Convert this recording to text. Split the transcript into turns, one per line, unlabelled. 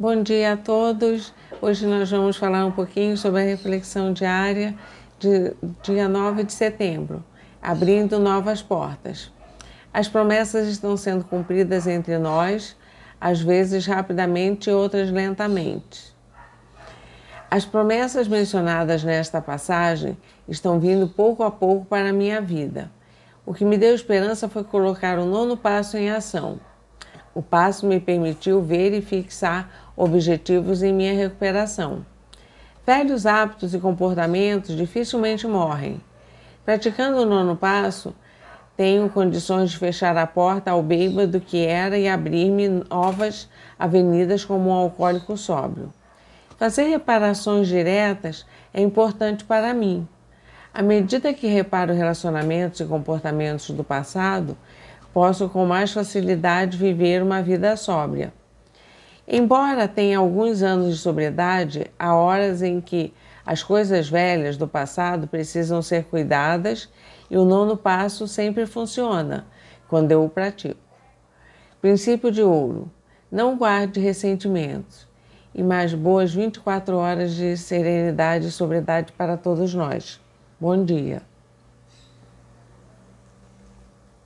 Bom dia a todos. Hoje nós vamos falar um pouquinho sobre a reflexão diária de dia 9 de setembro, abrindo novas portas. As promessas estão sendo cumpridas entre nós, às vezes rapidamente outras lentamente. As promessas mencionadas nesta passagem estão vindo pouco a pouco para a minha vida. O que me deu esperança foi colocar o nono passo em ação o passo me permitiu ver e fixar objetivos em minha recuperação. Velhos hábitos e comportamentos dificilmente morrem. Praticando o nono passo, tenho condições de fechar a porta ao bêbado que era e abrir-me novas avenidas como um alcoólico sóbrio. Fazer reparações diretas é importante para mim. À medida que reparo relacionamentos e comportamentos do passado, posso com mais facilidade viver uma vida sóbria. Embora tenha alguns anos de sobriedade, há horas em que as coisas velhas do passado precisam ser cuidadas e o nono passo sempre funciona quando eu o pratico. Princípio de ouro: não guarde ressentimentos. E mais boas 24 horas de serenidade e sobriedade para todos nós. Bom dia.